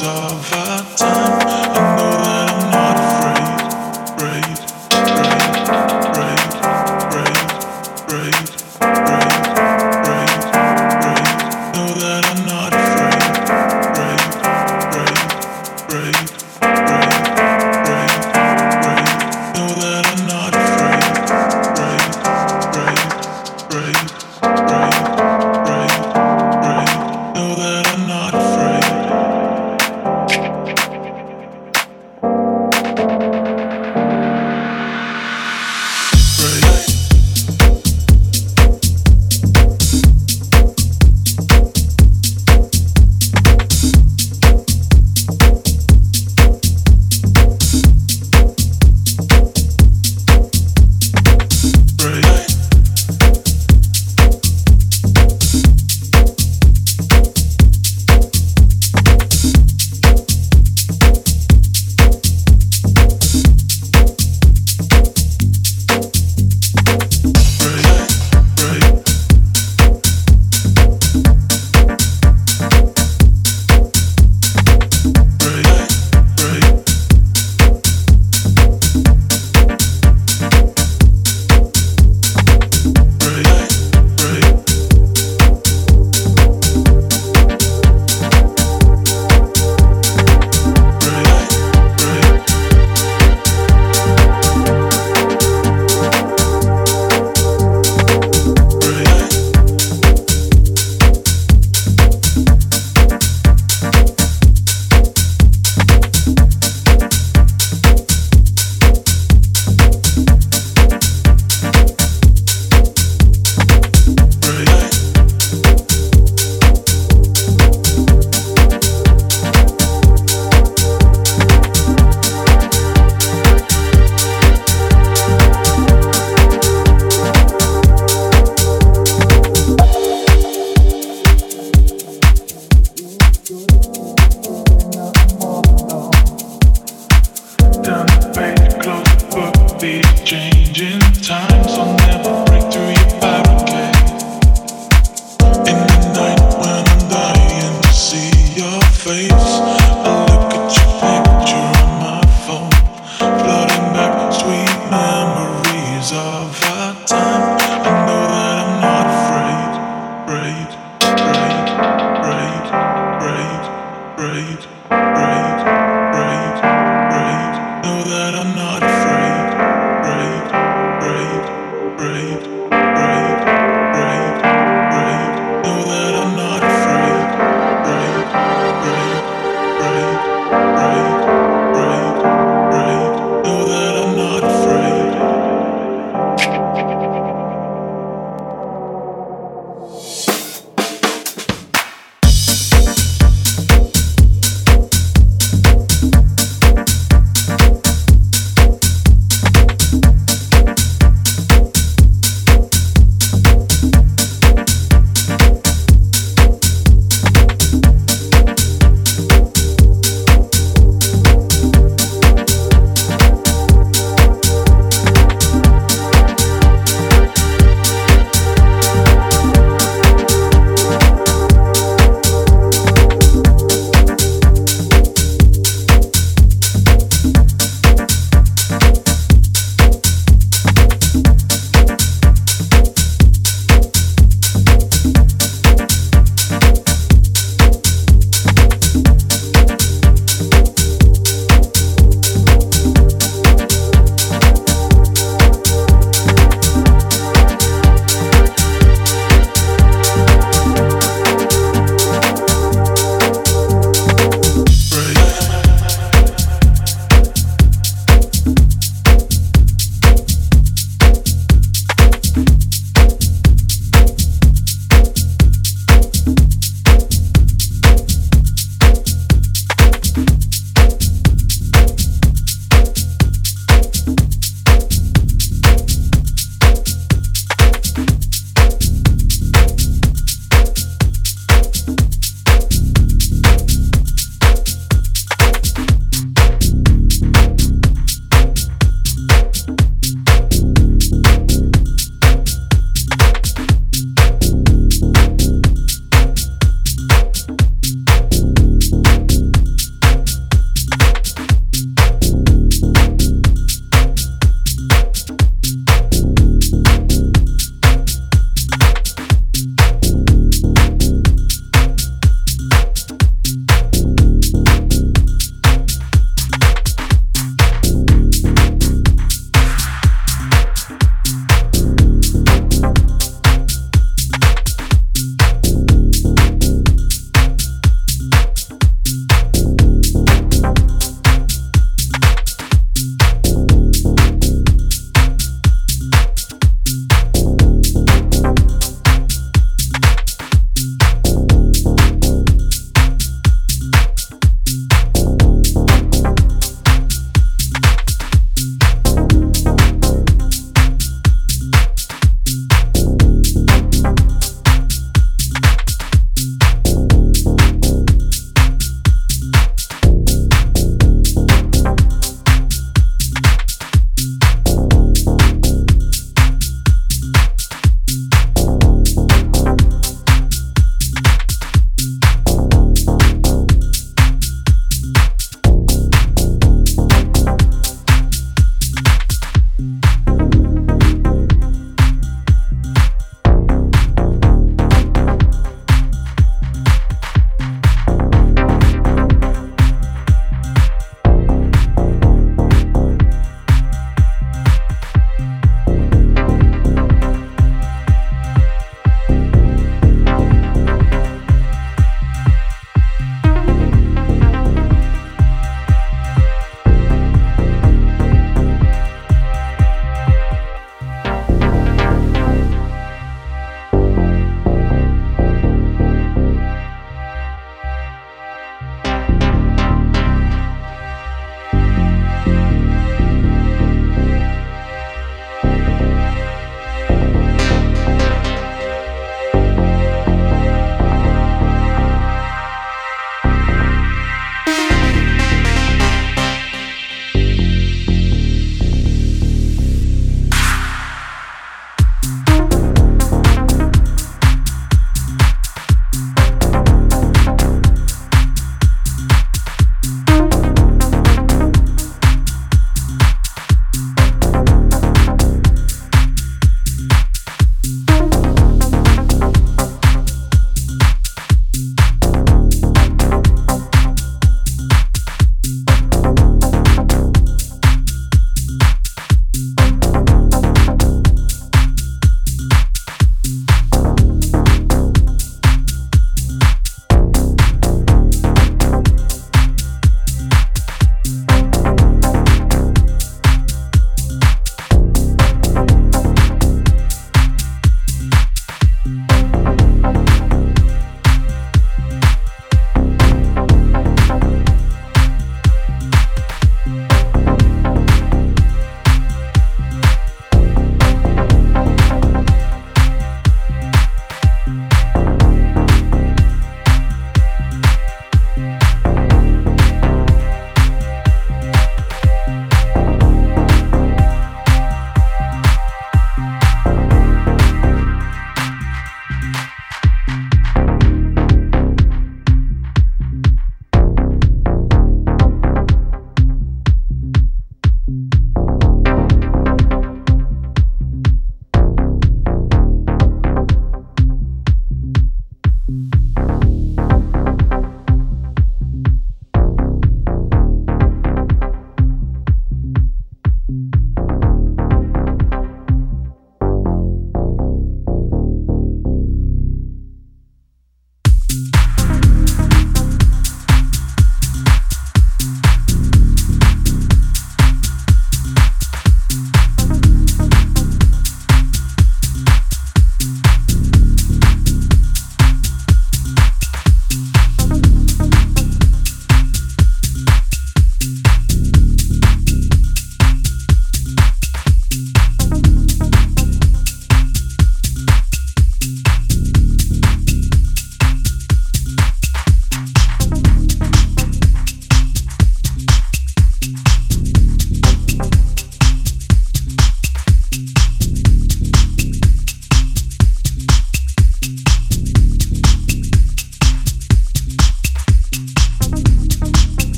break.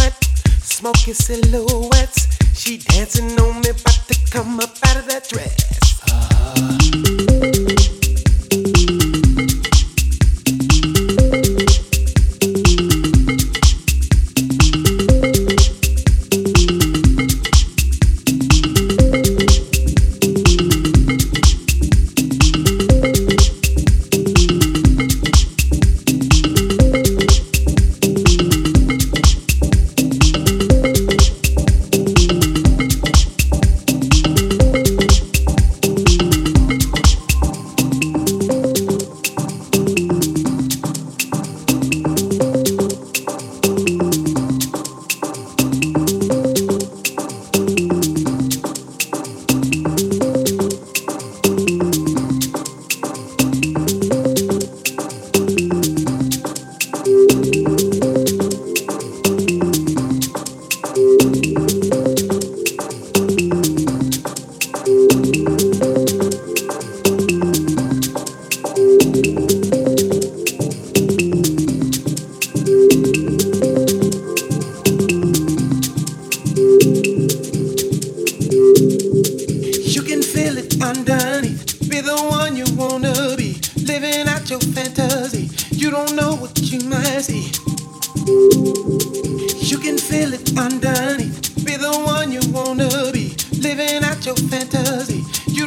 Sweat, smoky silhouettes. She dancing on me, about to come up out of that dress. Uh-huh.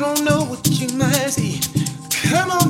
We going on.